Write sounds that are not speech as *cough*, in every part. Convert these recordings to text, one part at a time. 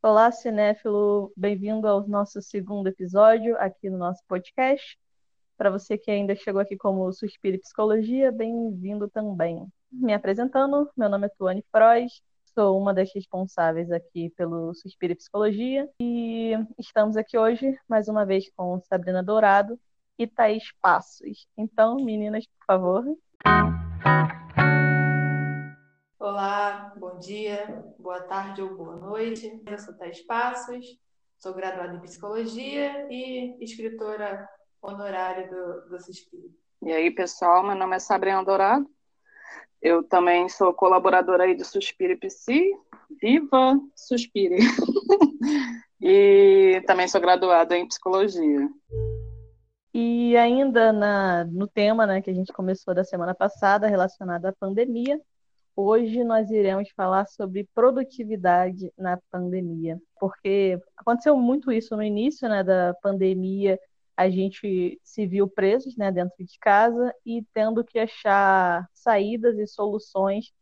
Olá, cinéfilo, bem-vindo ao nosso segundo episódio aqui no nosso podcast. Para você que ainda chegou aqui como Suspiro Psicologia, bem-vindo também. Me apresentando, meu nome é Tuane Frois, sou uma das responsáveis aqui pelo Suspiro Psicologia e estamos aqui hoje mais uma vez com Sabrina Dourado e Thaís Passos. Então, meninas, por favor. Olá, bom dia, boa tarde ou boa noite. Eu sou Thais Passos, sou graduada em Psicologia e escritora honorária do, do Suspiro. E aí, pessoal, meu nome é Sabrina Dourado. Eu também sou colaboradora aí do Suspiro e Psi. Viva Suspire! *laughs* e também sou graduada em Psicologia. E ainda na, no tema né, que a gente começou da semana passada, relacionado à pandemia, Hoje nós iremos falar sobre produtividade na pandemia, porque aconteceu muito isso no início né, da pandemia, a gente se viu presos né, dentro de casa e tendo que achar saídas e soluções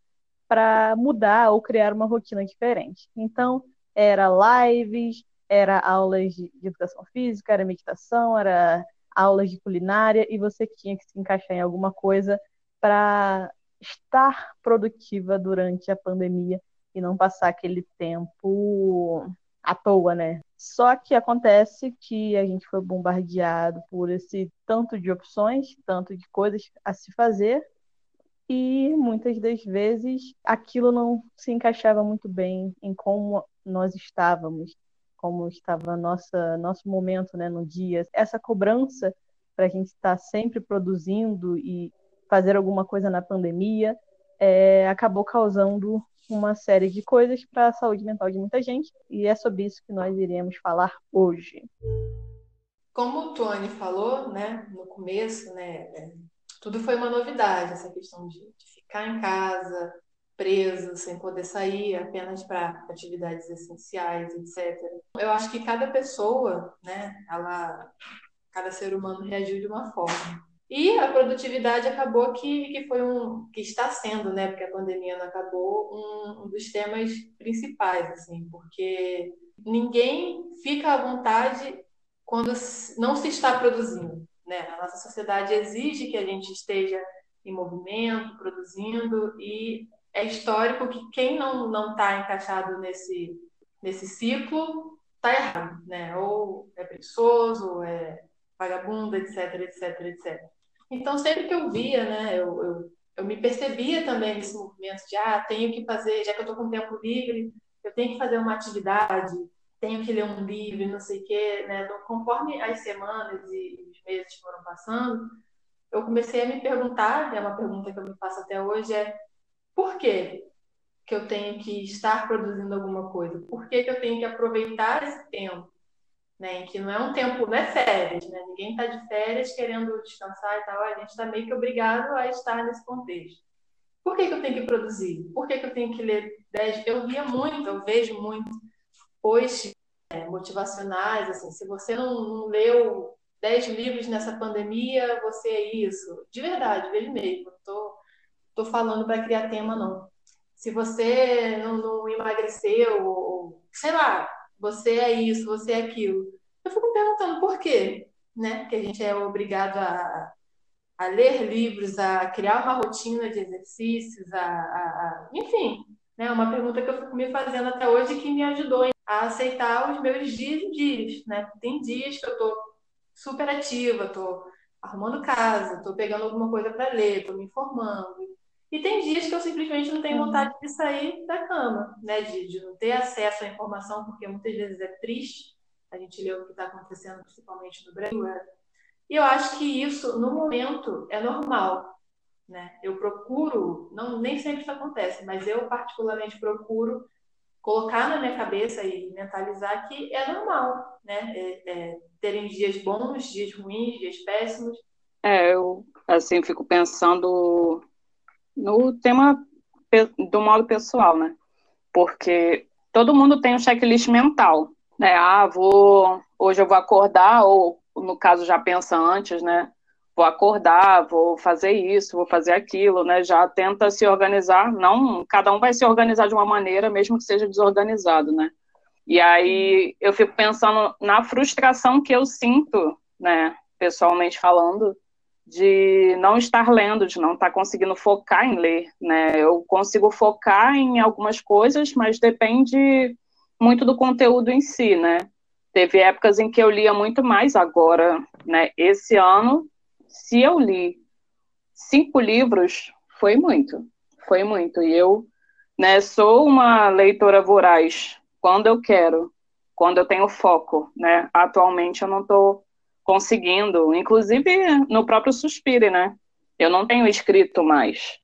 para mudar ou criar uma rotina diferente. Então, era lives, era aulas de educação física, era meditação, era aulas de culinária, e você tinha que se encaixar em alguma coisa para estar produtiva durante a pandemia e não passar aquele tempo à toa, né? Só que acontece que a gente foi bombardeado por esse tanto de opções, tanto de coisas a se fazer, e muitas das vezes aquilo não se encaixava muito bem em como nós estávamos, como estava nossa nosso momento, né, no dia. Essa cobrança para a gente estar sempre produzindo e fazer alguma coisa na pandemia, é, acabou causando uma série de coisas para a saúde mental de muita gente, e é sobre isso que nós iremos falar hoje. Como o Tony falou, né, no começo, né, é, tudo foi uma novidade, essa questão de, ficar em casa, preso, sem poder sair, apenas para atividades essenciais, etc. Eu acho que cada pessoa, né, ela, cada ser humano reagiu de uma forma. E a produtividade acabou que, que foi um que está sendo, né, porque a pandemia não acabou, um, um dos temas principais, assim, porque ninguém fica à vontade quando não se está produzindo, né? A nossa sociedade exige que a gente esteja em movimento, produzindo e é histórico que quem não não está encaixado nesse nesse ciclo está errado, né? Ou é preguiçoso, ou é vagabundo, etc, etc, etc. Então, sempre que eu via, né, eu, eu, eu me percebia também nesse movimento de, ah, tenho que fazer, já que eu estou com tempo livre, eu tenho que fazer uma atividade, tenho que ler um livro, não sei o quê, né? Então, conforme as semanas e os meses foram passando, eu comecei a me perguntar, é uma pergunta que eu me faço até hoje, é por que que eu tenho que estar produzindo alguma coisa? Por que, que eu tenho que aproveitar esse tempo? Né? Que não é um tempo, não é férias, né? Ninguém está de férias querendo descansar e tal, a gente está meio que obrigado a estar nesse contexto. Por que, que eu tenho que produzir? Por que, que eu tenho que ler 10? Eu via muito, eu vejo muito posts é, motivacionais, assim, se você não, não leu 10 livros nessa pandemia, você é isso. De verdade, vejo mesmo. Tô, tô falando para criar tema, não. Se você não, não emagreceu, ou, sei lá, você é isso, você é aquilo. Eu fico perguntando por quê, né? Que a gente é obrigado a, a ler livros, a criar uma rotina de exercícios, a, a, a enfim, né? Uma pergunta que eu fico me fazendo até hoje que me ajudou a aceitar os meus dias e dias, né? Tem dias que eu tô super ativa, tô arrumando casa, tô pegando alguma coisa para ler, tô me informando, e tem dias que eu simplesmente não tenho uhum. vontade de sair da cama, né? De, de não ter acesso à informação, porque muitas vezes é triste a gente ler o que está acontecendo, principalmente no Brasil. É. E eu acho que isso, no momento, é normal. Né? Eu procuro, não, nem sempre isso acontece, mas eu particularmente procuro colocar na minha cabeça e mentalizar que é normal, né? É, é, terem dias bons, dias ruins, dias péssimos. É, eu assim fico pensando no tema do modo pessoal, né? Porque todo mundo tem um checklist mental, né? Ah, vou hoje eu vou acordar ou no caso já pensa antes, né? Vou acordar, vou fazer isso, vou fazer aquilo, né? Já tenta se organizar, não, cada um vai se organizar de uma maneira, mesmo que seja desorganizado, né? E aí eu fico pensando na frustração que eu sinto, né, pessoalmente falando, de não estar lendo, de não estar conseguindo focar em ler, né? Eu consigo focar em algumas coisas, mas depende muito do conteúdo em si, né? Teve épocas em que eu lia muito mais agora, né? Esse ano, se eu li cinco livros, foi muito, foi muito. E eu, né, sou uma leitora voraz quando eu quero, quando eu tenho foco, né? Atualmente eu não estou conseguindo, inclusive no próprio Suspire, né? Eu não tenho escrito mais.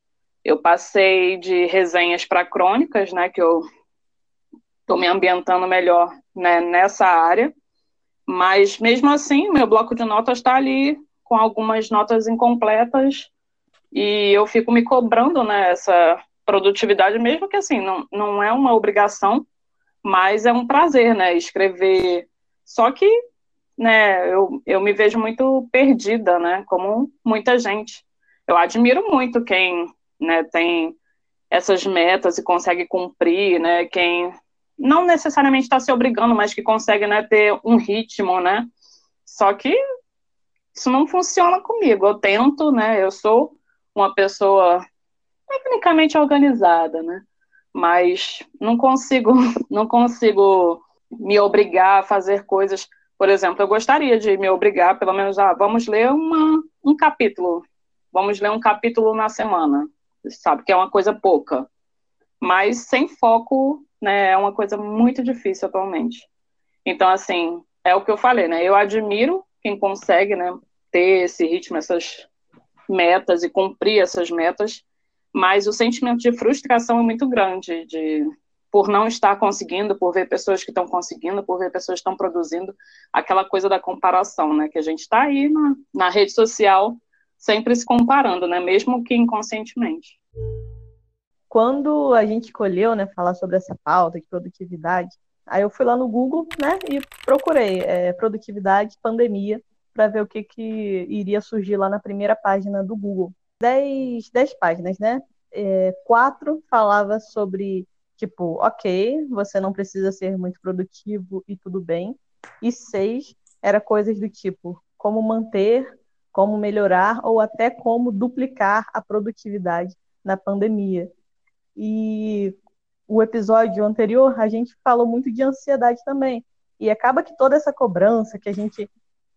Eu passei de resenhas para crônicas, né? Que eu estou me ambientando melhor né, nessa área. Mas mesmo assim, meu bloco de notas está ali com algumas notas incompletas e eu fico me cobrando né, essa produtividade, mesmo que assim, não, não é uma obrigação, mas é um prazer, né? Escrever. Só que né, eu, eu me vejo muito perdida, né, como muita gente. Eu admiro muito quem, né, tem essas metas e consegue cumprir, né, quem não necessariamente está se obrigando, mas que consegue, né, ter um ritmo, né, só que isso não funciona comigo. Eu tento, né, eu sou uma pessoa tecnicamente organizada, né, mas não consigo, *laughs* não consigo me obrigar a fazer coisas por exemplo, eu gostaria de me obrigar, pelo menos, a vamos ler uma, um capítulo, vamos ler um capítulo na semana, sabe, que é uma coisa pouca. Mas sem foco, né, é uma coisa muito difícil atualmente. Então, assim, é o que eu falei, né, eu admiro quem consegue, né, ter esse ritmo, essas metas e cumprir essas metas, mas o sentimento de frustração é muito grande, de por não estar conseguindo, por ver pessoas que estão conseguindo, por ver pessoas que estão produzindo, aquela coisa da comparação, né? Que a gente está aí na, na rede social sempre se comparando, né? Mesmo que inconscientemente. Quando a gente escolheu, né, falar sobre essa pauta de produtividade, aí eu fui lá no Google, né, e procurei é, produtividade, pandemia, para ver o que, que iria surgir lá na primeira página do Google. Dez, dez páginas, né? É, quatro falava sobre Tipo, ok, você não precisa ser muito produtivo e tudo bem. E seis era coisas do tipo como manter, como melhorar ou até como duplicar a produtividade na pandemia. E o episódio anterior a gente falou muito de ansiedade também. E acaba que toda essa cobrança que a gente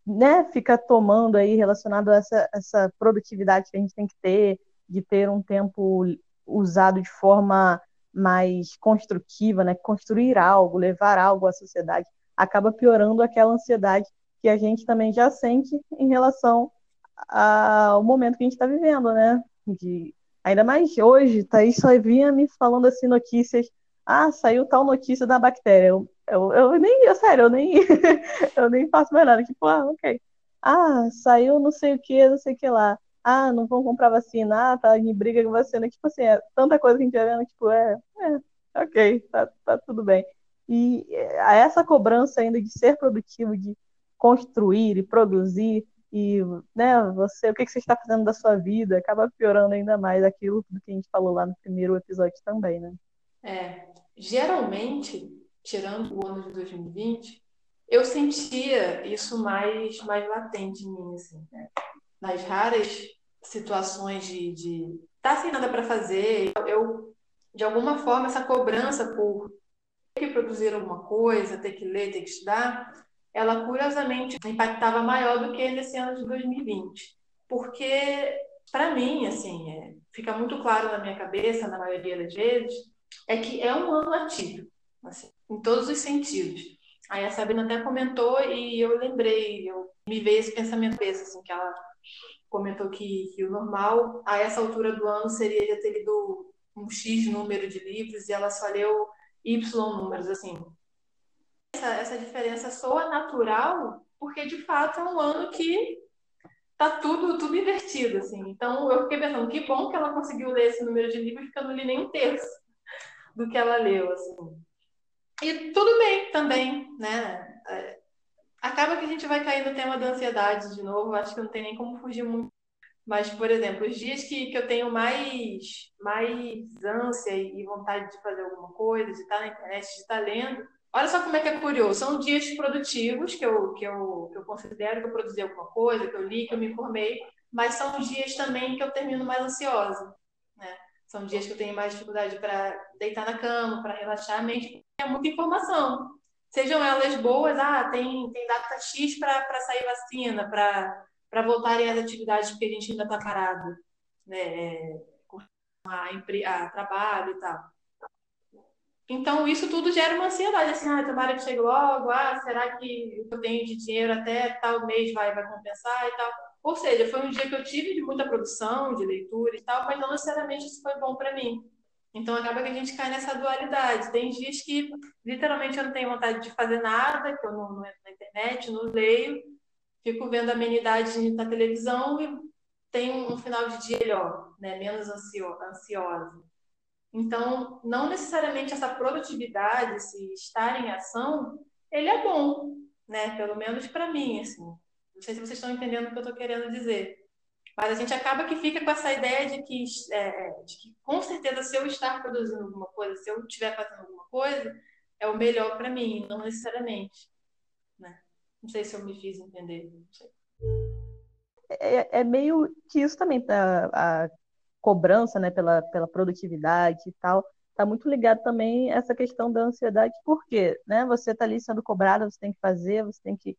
né, fica tomando aí relacionado a essa, essa produtividade que a gente tem que ter, de ter um tempo usado de forma mais construtiva, né? Construir algo, levar algo à sociedade, acaba piorando aquela ansiedade que a gente também já sente em relação ao momento que a gente está vivendo, né? De, ainda mais hoje, Thaís só vinha me falando assim notícias. Ah, saiu tal notícia da bactéria. Eu, eu, eu nem, eu, sério, eu nem, *laughs* eu nem faço mais nada. Tipo, ah, ok. Ah, saiu não sei o que, não sei o que lá ah, não vão comprar vacina, ah, tá em briga com vacina, tipo assim, é tanta coisa que a gente vai vendo, tipo, é, é ok, tá, tá tudo bem. E é, essa cobrança ainda de ser produtivo, de construir e produzir, e né, você, o que, que você está fazendo da sua vida, acaba piorando ainda mais aquilo do que a gente falou lá no primeiro episódio também, né? É, geralmente, tirando o ano de 2020, eu sentia isso mais, mais latente em mim, assim, né? nas raras situações de, de tá sem nada para fazer, eu de alguma forma essa cobrança por ter que produzir alguma coisa, ter que ler, ter que estudar, ela curiosamente impactava maior do que nesse ano de 2020, porque para mim assim é, fica muito claro na minha cabeça na maioria das vezes é que é um ano atípico, assim, em todos os sentidos. Aí a Sabrina até comentou e eu lembrei, eu me veio esse pensamento desse, assim, que ela comentou que, que o normal a essa altura do ano seria já ter lido um X número de livros e ela só leu Y números, assim. Essa, essa diferença soa natural porque, de fato, é um ano que tá tudo, tudo invertido, assim. Então, eu fiquei pensando, que bom que ela conseguiu ler esse número de livros porque eu não li nem um terço do que ela leu, assim. E tudo bem também, né? Acaba que a gente vai cair no tema da ansiedade de novo, acho que não tem nem como fugir muito. Mas, por exemplo, os dias que, que eu tenho mais, mais ânsia e vontade de fazer alguma coisa, de estar na internet, de estar lendo, Olha só como é que é curioso. São dias produtivos que eu, que eu, que eu considero que eu produzi alguma coisa, que eu li, que eu me informei, mas são dias também que eu termino mais ansiosa. Né? São dias que eu tenho mais dificuldade para deitar na cama, para relaxar a mente. É muita informação. Sejam elas boas, ah, tem, tem data X para sair vacina, para voltarem às atividades porque a gente ainda está parado, né? É, a, a trabalho e tal. Então, isso tudo gera uma ansiedade, assim, ah, tomara que chegue logo, ah, será que eu tenho de dinheiro até tal mês vai, vai compensar e tal. Ou seja, foi um dia que eu tive de muita produção, de leitura e tal, mas não necessariamente isso foi bom para mim. Então, acaba que a gente cai nessa dualidade. Tem dias que, literalmente, eu não tenho vontade de fazer nada, que eu não, não entro na internet, não leio, fico vendo amenidades na televisão e tenho um final de dia melhor, né? menos ansiosa. Então, não necessariamente essa produtividade, esse estar em ação, ele é bom, né? Pelo menos para mim, assim. Não sei se vocês estão entendendo o que eu estou querendo dizer. Mas a gente acaba que fica com essa ideia de que, é, é, de que, com certeza, se eu estar produzindo alguma coisa, se eu estiver fazendo alguma coisa, é o melhor para mim, não necessariamente. Né? Não sei se eu me fiz entender. É, é, meio que isso também, tá? a cobrança né, pela, pela produtividade e tal, está muito ligado também a essa questão da ansiedade, porque né, você está ali sendo cobrado, você tem que fazer, você tem que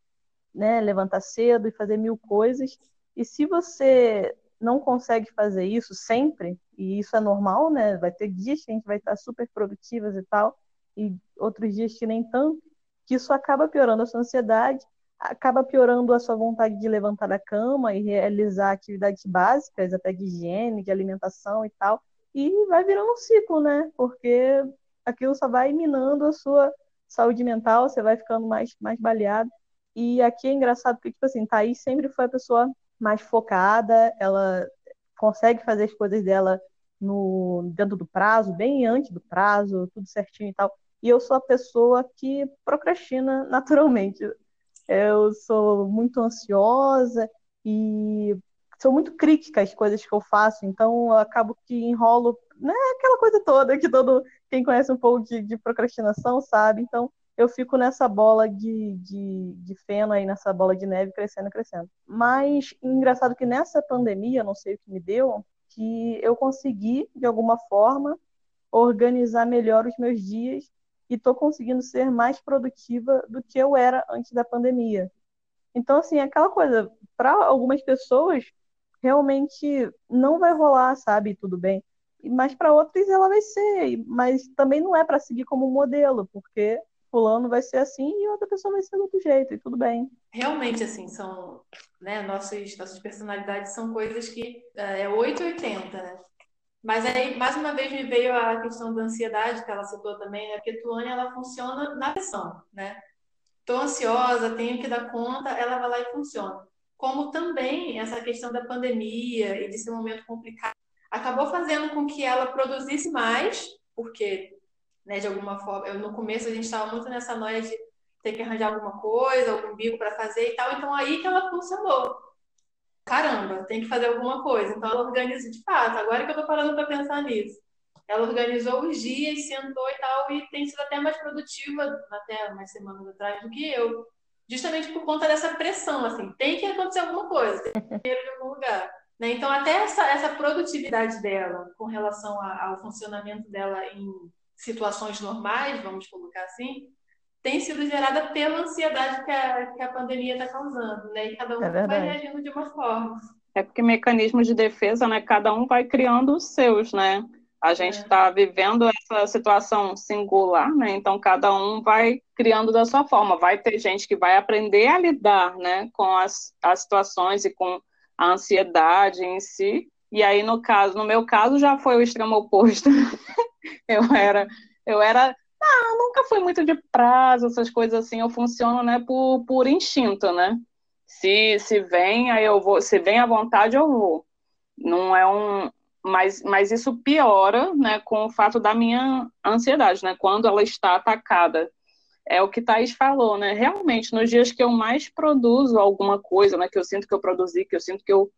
né, levantar cedo e fazer mil coisas, e se você não consegue fazer isso sempre, e isso é normal, né? Vai ter dias que a gente vai estar super produtivas e tal, e outros dias que nem tanto, que isso acaba piorando a sua ansiedade acaba piorando a sua vontade de levantar da cama e realizar atividades básicas, até de higiene, de alimentação e tal, e vai virando um ciclo, né? Porque aquilo só vai minando a sua saúde mental, você vai ficando mais, mais baleado. E aqui é engraçado porque, tipo assim, Thaís sempre foi a pessoa mais focada, ela consegue fazer as coisas dela no dentro do prazo, bem antes do prazo, tudo certinho e tal. E eu sou a pessoa que procrastina *laughs* naturalmente eu sou muito ansiosa e sou muito crítica às coisas que eu faço, então eu acabo que enrolo, né, aquela coisa toda que todo quem conhece um pouco de, de procrastinação sabe, então eu fico nessa bola de, de, de feno aí, nessa bola de neve crescendo, crescendo. Mas engraçado que nessa pandemia, não sei o que me deu, que eu consegui, de alguma forma, organizar melhor os meus dias e estou conseguindo ser mais produtiva do que eu era antes da pandemia. Então, assim, aquela coisa, para algumas pessoas, realmente não vai rolar, sabe? Tudo bem. Mas para outras ela vai ser. Mas também não é para seguir como modelo, porque fulano vai ser assim e outra pessoa vai ser do outro jeito, e tudo bem. Realmente, assim, são. Né, nossas, personalidades são coisas que é, é 880, né? Mas aí, mais uma vez, me veio a questão da ansiedade, que ela citou também, né? Porque Tuane, ela funciona na pressão, né? Estou ansiosa, tenho que dar conta, ela vai lá e funciona. Como também essa questão da pandemia e desse momento complicado acabou fazendo com que ela produzisse mais, porque, né, de alguma forma, eu, no começo a gente estava muito nessa noia de ter que arranjar alguma coisa, algum bico para fazer e tal, então aí que ela funcionou caramba, tem que fazer alguma coisa. Então ela organiza de fato. Agora que eu estou parando para pensar nisso. Ela organizou os dias, sentou e tal, e tem sido até mais produtiva, até umas semanas atrás, do que eu. Justamente por conta dessa pressão, assim, tem que acontecer alguma coisa, tem que ir em algum lugar. Né? Então, até essa, essa produtividade dela, com relação a, ao funcionamento dela em situações normais, vamos colocar assim, tem sido gerada pela ansiedade que a, que a pandemia está causando, né? E cada um é vai reagindo de uma forma. É porque mecanismos de defesa, né? Cada um vai criando os seus, né? A gente está é. vivendo essa situação singular, né? Então cada um vai criando da sua forma. Vai ter gente que vai aprender a lidar, né, com as, as situações e com a ansiedade em si. E aí no caso, no meu caso já foi o extremo oposto. *laughs* *laughs* eu era eu era ah, nunca fui muito de prazo, essas coisas assim. Eu funciono, né, por, por instinto, né? Se, se vem, aí eu vou. Se vem à vontade, eu vou. Não é um. Mas, mas isso piora, né, com o fato da minha ansiedade, né? Quando ela está atacada. É o que Thaís falou, né? Realmente, nos dias que eu mais produzo alguma coisa, né? Que eu sinto que eu produzi, que eu sinto que eu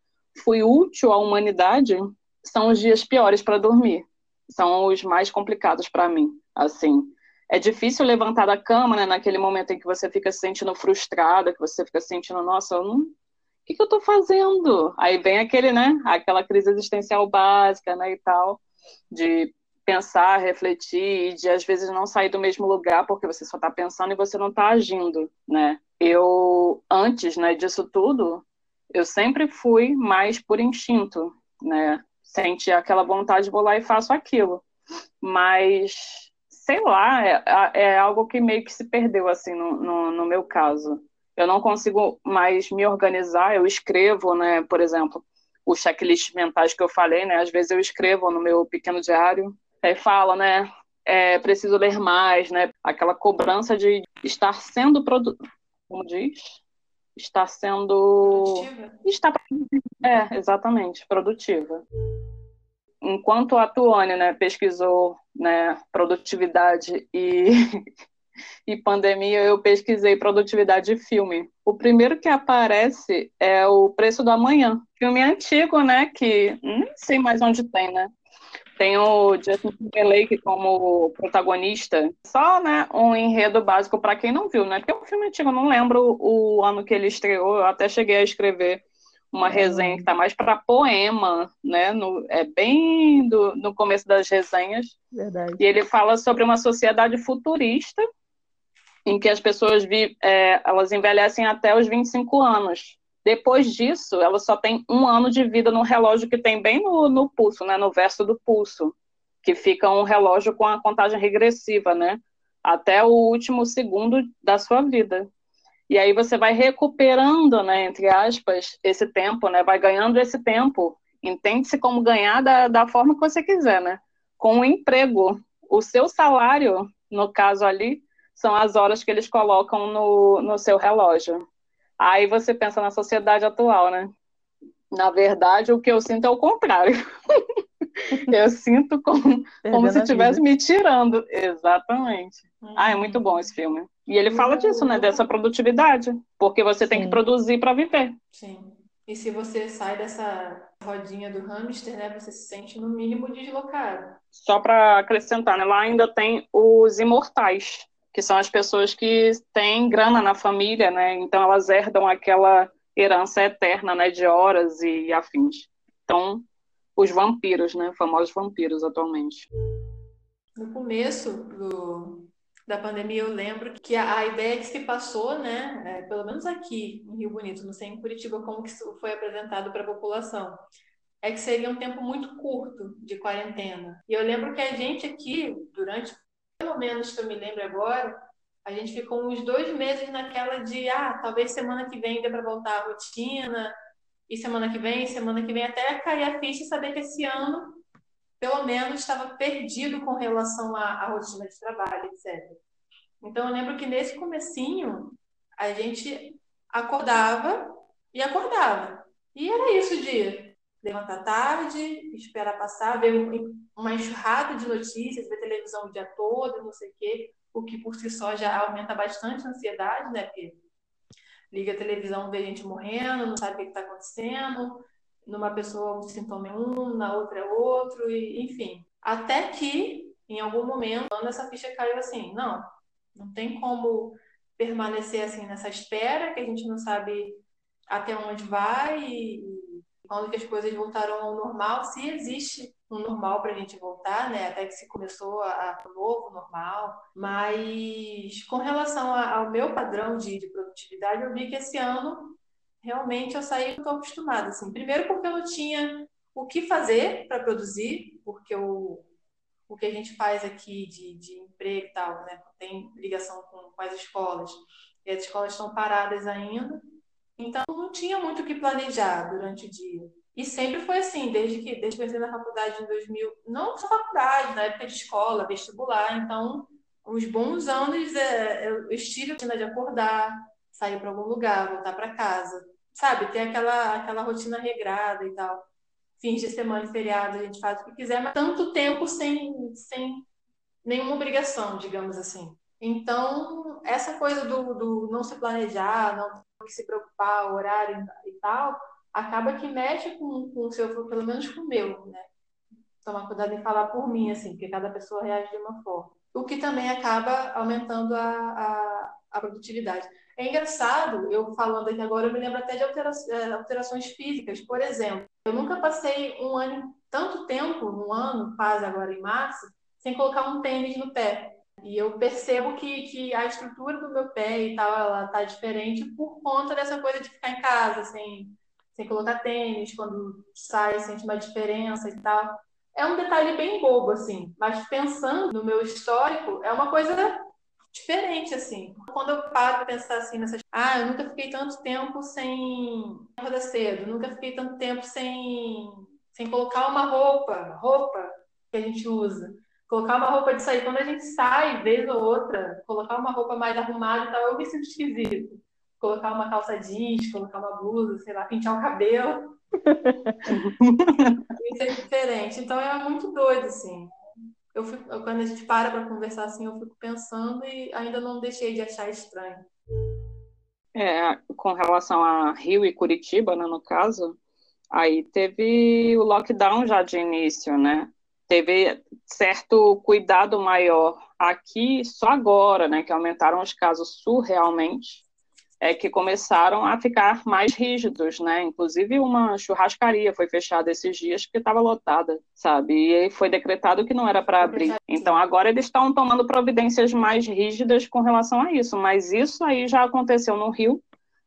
fui útil à humanidade, são os dias piores para dormir. São os mais complicados para mim, assim. é difícil levantar da cama, né, naquele momento em que você fica se sentindo frustrada, que você fica se sentindo, nossa, eu não, o que, que eu estou fazendo? Aí vem aquele, né, aquela crise existencial básica, né, e tal, de pensar, refletir, de às vezes não sair do mesmo lugar porque você só está pensando e você não está agindo, né? Eu antes, né, disso tudo, eu sempre fui mais por instinto, né? Senti aquela vontade, vou lá e faço aquilo. Mas sei lá, é, é algo que meio que se perdeu, assim, no, no, no, meu caso. Eu não consigo mais me organizar, eu escrevo, né, por exemplo, os checklists mentais que eu falei, né, às vezes eu escrevo no meu pequeno diário, aí fala, né, é, preciso ler mais, né, aquela cobrança de estar sendo, produ... como diz? Estar sendo... Produtiva? Está... É, exatamente, produtiva enquanto a Tuane né, pesquisou né, produtividade e, *laughs* e pandemia, eu pesquisei produtividade de filme. O primeiro que aparece é o Preço do Amanhã, filme antigo, né, que nem sei mais onde tem, né? Tem o Justin Timberlake como protagonista. Só, né, um enredo básico para quem não viu, né? Porque é um filme antigo, eu não lembro o ano que ele estreou, eu até cheguei a escrever uma uhum. resenha que está mais para poema, né? No, é bem do, no começo das resenhas. Verdade. E ele fala sobre uma sociedade futurista em que as pessoas vi, é, elas envelhecem até os 25 anos. Depois disso, ela só tem um ano de vida no relógio que tem bem no, no pulso, né? No verso do pulso, que fica um relógio com a contagem regressiva, né? Até o último segundo da sua vida. E aí você vai recuperando, né, entre aspas, esse tempo, né, vai ganhando esse tempo. Entende-se como ganhar da, da forma que você quiser, né? Com o emprego. O seu salário, no caso ali, são as horas que eles colocam no, no seu relógio. Aí você pensa na sociedade atual, né? Na verdade, o que eu sinto é o contrário. *laughs* eu sinto como, como se estivesse me tirando. Exatamente. Uhum. Ah, é muito bom esse filme. E ele fala disso, né? Dessa produtividade. Porque você Sim. tem que produzir para viver. Sim. E se você sai dessa rodinha do hamster, né? Você se sente no mínimo deslocado. Só para acrescentar, né? Lá ainda tem os imortais, que são as pessoas que têm grana na família, né? Então elas herdam aquela herança eterna, né? De horas e afins. Então, os vampiros, né? Famosos vampiros atualmente. No começo do, da pandemia, eu lembro que a, a ideia que se passou, né, é, pelo menos aqui em Rio Bonito, não sei em Curitiba como que isso foi apresentado para a população, é que seria um tempo muito curto de quarentena. E eu lembro que a gente aqui, durante, pelo menos que eu me lembro agora, a gente ficou uns dois meses naquela de, ah, talvez semana que vem dê para voltar à rotina, e semana que vem, semana que vem, até cair a ficha e saber que esse ano pelo menos estava perdido com relação à, à rotina de trabalho, etc. Então eu lembro que nesse comecinho a gente acordava e acordava. E era isso dia. Levantar tarde, esperar passar, ver uma enxurrada de notícias, ver televisão o dia todo, não sei o quê, o que por si só já aumenta bastante a ansiedade, né? Porque liga a televisão, vê gente morrendo, não sabe o que está acontecendo, numa pessoa um sintoma é um, na outra é outro, e, enfim. Até que, em algum momento, essa ficha caiu assim, não, não tem como permanecer assim nessa espera, que a gente não sabe até onde vai e, e quando que as coisas voltaram ao normal, se existe um normal para a gente voltar, né? Até que se começou a, a novo normal. Mas com relação a, ao meu padrão de, de produtividade, eu vi que esse ano realmente eu saí muito acostumada. Assim. Primeiro porque eu não tinha o que fazer para produzir, porque o, o que a gente faz aqui de, de emprego e tal, né? tem ligação com, com as escolas, e as escolas estão paradas ainda, então não tinha muito o que planejar durante o dia. E sempre foi assim, desde que, desde que eu entrei na faculdade em 2000, não só faculdade, na época de escola, vestibular, então, uns bons anos é, eu estive de acordar, sair para algum lugar, voltar para casa, sabe? Ter aquela, aquela rotina regrada e tal. Fins de semana e feriado, a gente faz o que quiser, mas tanto tempo sem, sem nenhuma obrigação, digamos assim. Então, essa coisa do, do não se planejar, não se preocupar, horário e tal, acaba que mexe com, com o seu, pelo menos com o meu, né? Tomar cuidado em falar por mim, assim, porque cada pessoa reage de uma forma. o que também acaba aumentando a, a, a produtividade. É engraçado, eu falando aqui agora, eu me lembro até de é, alterações físicas. Por exemplo, eu nunca passei um ano, tanto tempo, um ano, quase agora em março, sem colocar um tênis no pé. E eu percebo que, que a estrutura do meu pé e tal, ela tá diferente por conta dessa coisa de ficar em casa, sem, sem colocar tênis, quando sai, sente uma diferença e tal. É um detalhe bem bobo, assim, mas pensando no meu histórico, é uma coisa diferente, assim. Quando eu paro para pensar assim nessas. Ah, eu nunca fiquei tanto tempo sem acordar cedo, nunca fiquei tanto tempo sem, sem colocar uma roupa, roupa que a gente usa colocar uma roupa de sair. Quando a gente sai, vez ou outra, colocar uma roupa mais arrumada e tal, eu me sinto esquisito. Colocar uma calça jeans, colocar uma blusa, sei lá, pintar o cabelo. *laughs* Isso é diferente. Então é muito doido, assim. Eu fico, quando a gente para para conversar assim, eu fico pensando e ainda não deixei de achar estranho. É, com relação a Rio e Curitiba, né, no caso, aí teve o lockdown já de início, né? teve certo cuidado maior aqui só agora, né, que aumentaram os casos surrealmente, é que começaram a ficar mais rígidos, né? Inclusive uma churrascaria foi fechada esses dias porque estava lotada, sabe? E foi decretado que não era para abrir. Então agora eles estão tomando providências mais rígidas com relação a isso, mas isso aí já aconteceu no Rio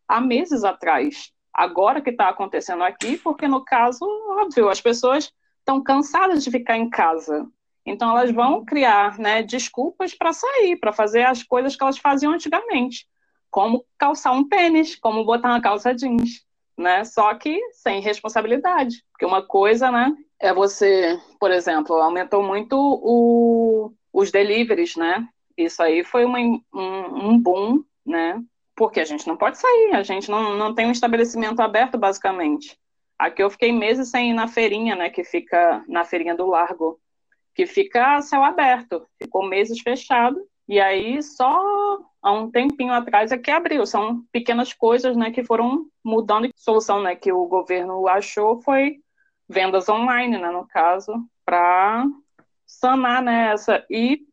há meses atrás. Agora que está acontecendo aqui, porque no caso, óbvio, as pessoas estão cansadas de ficar em casa. Então elas vão uhum. criar né, desculpas para sair, para fazer as coisas que elas faziam antigamente, como calçar um tênis, como botar uma calça jeans, né? Só que sem responsabilidade, porque uma coisa, né, é você, por exemplo, aumentou muito o, os deliveries, né? Isso aí foi uma, um, um boom, né? Porque a gente não pode sair, a gente não, não tem um estabelecimento aberto, basicamente. Aqui eu fiquei meses sem ir na feirinha, né, que fica na feirinha do Largo, que fica céu aberto. Ficou meses fechado. E aí só há um tempinho atrás é que abriu. São pequenas coisas, né, que foram mudando. A solução, né, que o governo achou foi vendas online, né, no caso, para sanar, né, essa e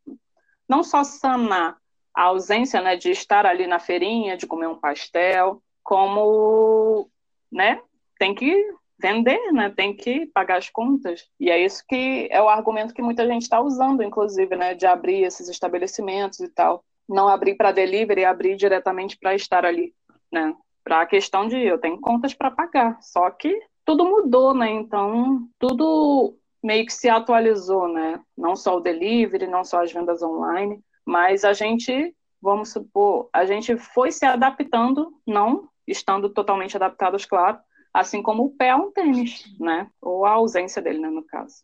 não só sanar a ausência, né, de estar ali na feirinha, de comer um pastel, como, né, tem que vender, né? Tem que pagar as contas. E é isso que é o argumento que muita gente está usando, inclusive, né? De abrir esses estabelecimentos e tal. Não abrir para delivery, abrir diretamente para estar ali, né? Para a questão de eu tenho contas para pagar. Só que tudo mudou, né? Então, tudo meio que se atualizou, né? Não só o delivery, não só as vendas online, mas a gente, vamos supor, a gente foi se adaptando, não estando totalmente adaptados, claro, assim como o pé a um tênis, né? Ou a ausência dele, né, no caso.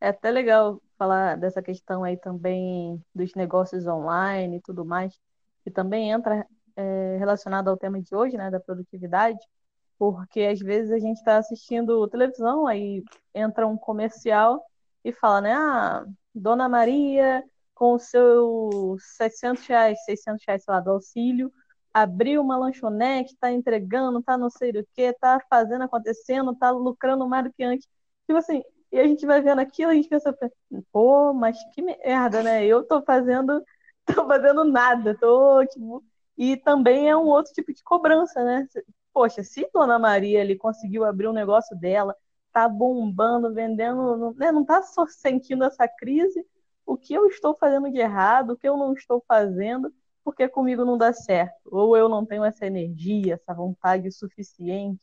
É até legal falar dessa questão aí também dos negócios online e tudo mais, que também entra é, relacionado ao tema de hoje, né, da produtividade, porque às vezes a gente está assistindo televisão, aí entra um comercial e fala, né, ah, Dona Maria com o seu 700 reais, 600 reais, sei lá, do auxílio, abriu uma lanchonete, está entregando, está não sei o que, está fazendo acontecendo, está lucrando mais do que antes. Tipo assim, e a gente vai vendo aquilo, a gente pensa, pô, mas que merda, né? Eu tô fazendo, *laughs* tô fazendo nada, tô, tipo... E também é um outro tipo de cobrança, né? Poxa, se Dona Maria ali conseguiu abrir um negócio dela, tá bombando, vendendo, né? não tá só sentindo essa crise, o que eu estou fazendo de errado, o que eu não estou fazendo, porque comigo não dá certo. Ou eu não tenho essa energia, essa vontade suficiente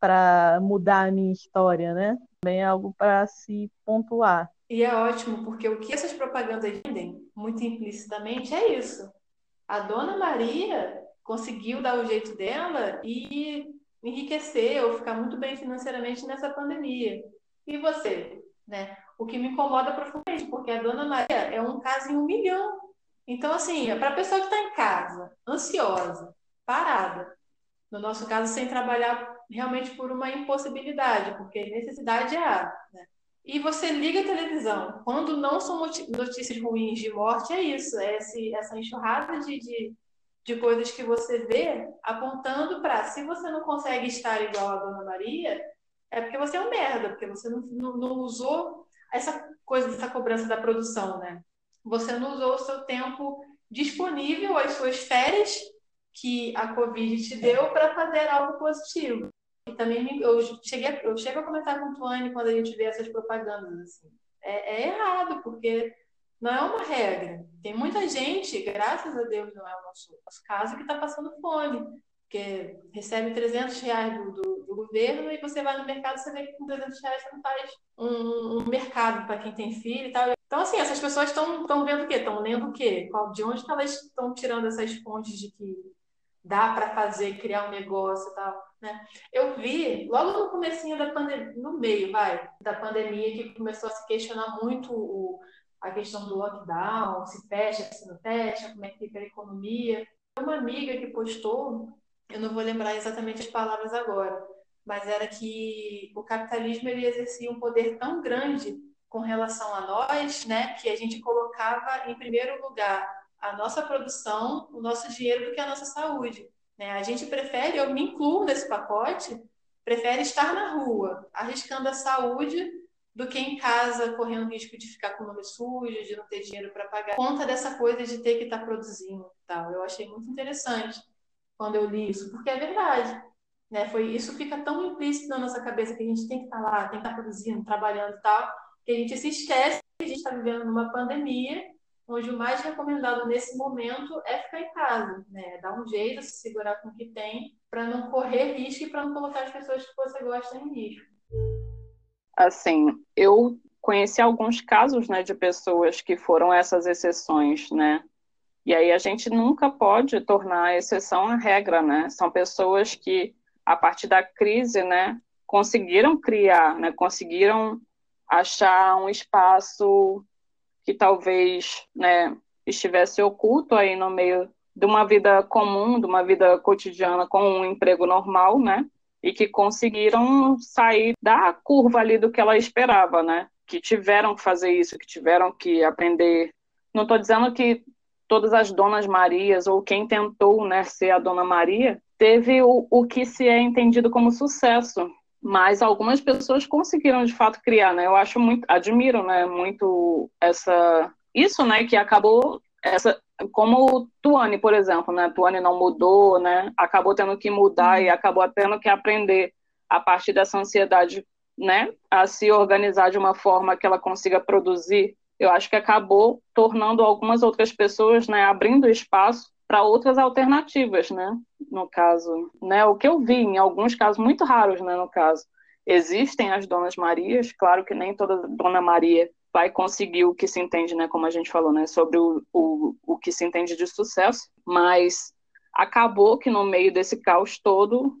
para mudar a minha história, né? Também é algo para se pontuar. E é ótimo, porque o que essas propagandas vendem, muito implicitamente, é isso. A dona Maria conseguiu dar o jeito dela e enriquecer ou ficar muito bem financeiramente nessa pandemia. E você? Né? O que me incomoda profundamente, porque a dona Maria é um caso em um milhão então, assim, é para a pessoa que está em casa, ansiosa, parada, no nosso caso, sem trabalhar realmente por uma impossibilidade, porque necessidade é a. Né? E você liga a televisão. Quando não são notícias ruins de morte, é isso, é esse, essa enxurrada de, de, de coisas que você vê apontando para se você não consegue estar igual a Dona Maria, é porque você é um merda, porque você não, não, não usou essa coisa dessa cobrança da produção, né? Você não usou o seu tempo disponível, as suas férias que a Covid te deu para fazer algo positivo. E também eu cheguei, eu chego a comentar com o Tuane quando a gente vê essas propagandas assim. É, é errado, porque não é uma regra. Tem muita gente, graças a Deus não é o nosso, nosso caso, que está passando fome, porque recebe 300 reais do, do, do, governo e você vai no mercado você vê que com 300 reais você não faz um, um mercado para quem tem filho e tal. Então, assim, essas pessoas estão vendo o quê? Estão lendo o quê? De onde elas estão tirando essas fontes de que dá para fazer, criar um negócio e tal, né? Eu vi logo no comecinho da pandemia, no meio, vai, da pandemia que começou a se questionar muito o, a questão do lockdown, se fecha, se não fecha, como é que fica a economia. Uma amiga que postou, eu não vou lembrar exatamente as palavras agora, mas era que o capitalismo ele exercia um poder tão grande com relação a nós, né, que a gente colocava em primeiro lugar a nossa produção, o nosso dinheiro do que a nossa saúde. Né? A gente prefere, eu me incluo nesse pacote, prefere estar na rua, arriscando a saúde, do que em casa, correndo risco de ficar com o nome sujo, de não ter dinheiro para pagar. Conta dessa coisa de ter que estar tá produzindo tal. Eu achei muito interessante quando eu li isso, porque é verdade. Né? Foi, isso fica tão implícito na nossa cabeça que a gente tem que estar tá lá, tem que estar tá produzindo, trabalhando e tal, que a gente se esquece que a gente está vivendo numa pandemia onde o mais recomendado nesse momento é ficar em casa, né? Dar um jeito, se segurar com o que tem, para não correr risco e para não colocar as pessoas que você gosta em risco. Assim, eu conheci alguns casos, né, de pessoas que foram essas exceções, né? E aí a gente nunca pode tornar a exceção a regra, né? São pessoas que a partir da crise, né, conseguiram criar, né, conseguiram achar um espaço que talvez né, estivesse oculto aí no meio de uma vida comum, de uma vida cotidiana com um emprego normal, né? E que conseguiram sair da curva ali do que ela esperava, né? Que tiveram que fazer isso, que tiveram que aprender. Não estou dizendo que todas as donas Marias ou quem tentou né, ser a dona Maria teve o, o que se é entendido como sucesso, mas algumas pessoas conseguiram de fato criar, né? Eu acho muito, admiro, né, muito essa isso, né, que acabou essa como Tuane, por exemplo, né? Tuane não mudou, né? Acabou tendo que mudar e acabou tendo que aprender a partir dessa ansiedade, né, a se organizar de uma forma que ela consiga produzir. Eu acho que acabou tornando algumas outras pessoas, né, abrindo espaço para outras alternativas, né? No caso, né? O que eu vi em alguns casos muito raros, né? No caso, existem as donas Marias. Claro que nem toda dona Maria vai conseguir o que se entende, né? Como a gente falou, né? Sobre o, o, o que se entende de sucesso, mas acabou que no meio desse caos todo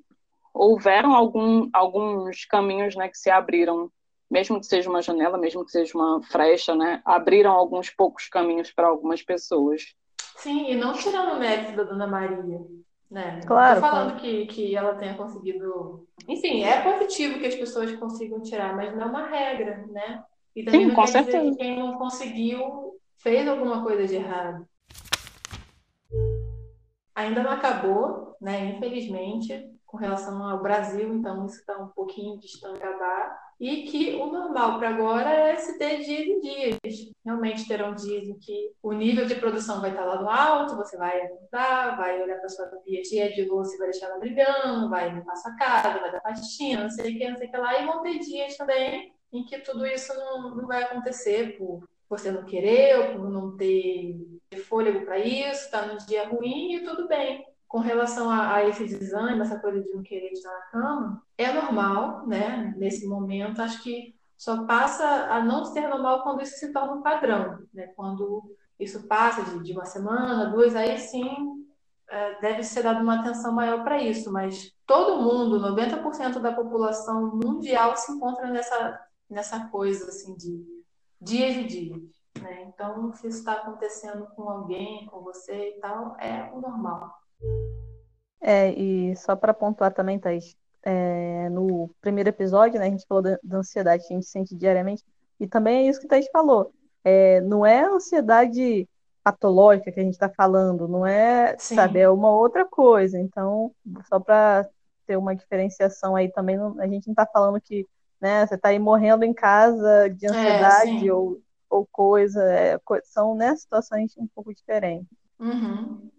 houveram algum, alguns caminhos, né? Que se abriram mesmo que seja uma janela, mesmo que seja uma frecha, né, abriram alguns poucos caminhos para algumas pessoas. Sim, e não tirando o mérito da Dona Maria. Né? Claro. Não tô falando que, que ela tenha conseguido. Enfim, é positivo que as pessoas consigam tirar, mas não é uma regra, né? E também Sim, não com quer certeza. dizer que quem não conseguiu fez alguma coisa de errado. Ainda não acabou, né? Infelizmente, com relação ao Brasil, então isso está um pouquinho distante de acabar e que o normal para agora é se ter dias e dias. Realmente terão dias em que o nível de produção vai estar lá no alto, você vai aguentar, vai olhar para sua cheia de louça e vai deixar ela brilhando, vai limpar sua casa, vai dar pastinha, não sei o que, não sei o que lá, e vão ter dias também em que tudo isso não, não vai acontecer por você não querer, ou por não ter fôlego para isso, está num dia ruim e tudo bem com relação a, a, esse desânimo, essa coisa de não querer estar na cama, é normal, né? Nesse momento, acho que só passa a não ser normal quando isso se torna um padrão, né? Quando isso passa de, de uma semana, duas, aí sim é, deve ser dada uma atenção maior para isso, mas todo mundo, 90% da população mundial se encontra nessa, nessa coisa, assim, de dias e dias. Né? Então, se isso está acontecendo com alguém, com você e tal, é o normal. É, e só para pontuar também, Thaís, é, no primeiro episódio, né, a gente falou da, da, ansiedade que a gente sente diariamente, e também é isso que a Thaís falou. É, não é ansiedade patológica que a gente está falando, não é, Sim. sabe, é uma outra coisa. Então, só para ter uma diferenciação aí também, a gente não está falando que né, você está aí morrendo em casa de é, ansiedade é, ou, ou coisa, é, são né, situações um pouco diferentes. Uhum.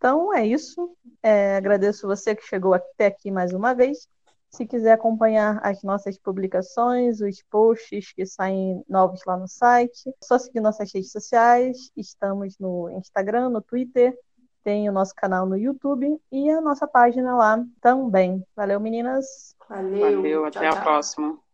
Então é isso. É, agradeço você que chegou até aqui mais uma vez. Se quiser acompanhar as nossas publicações, os posts que saem novos lá no site, é só seguir nossas redes sociais. Estamos no Instagram, no Twitter, tem o nosso canal no YouTube e a nossa página lá também. Valeu, meninas. Valeu. Valeu, até tchau, a tchau. próxima.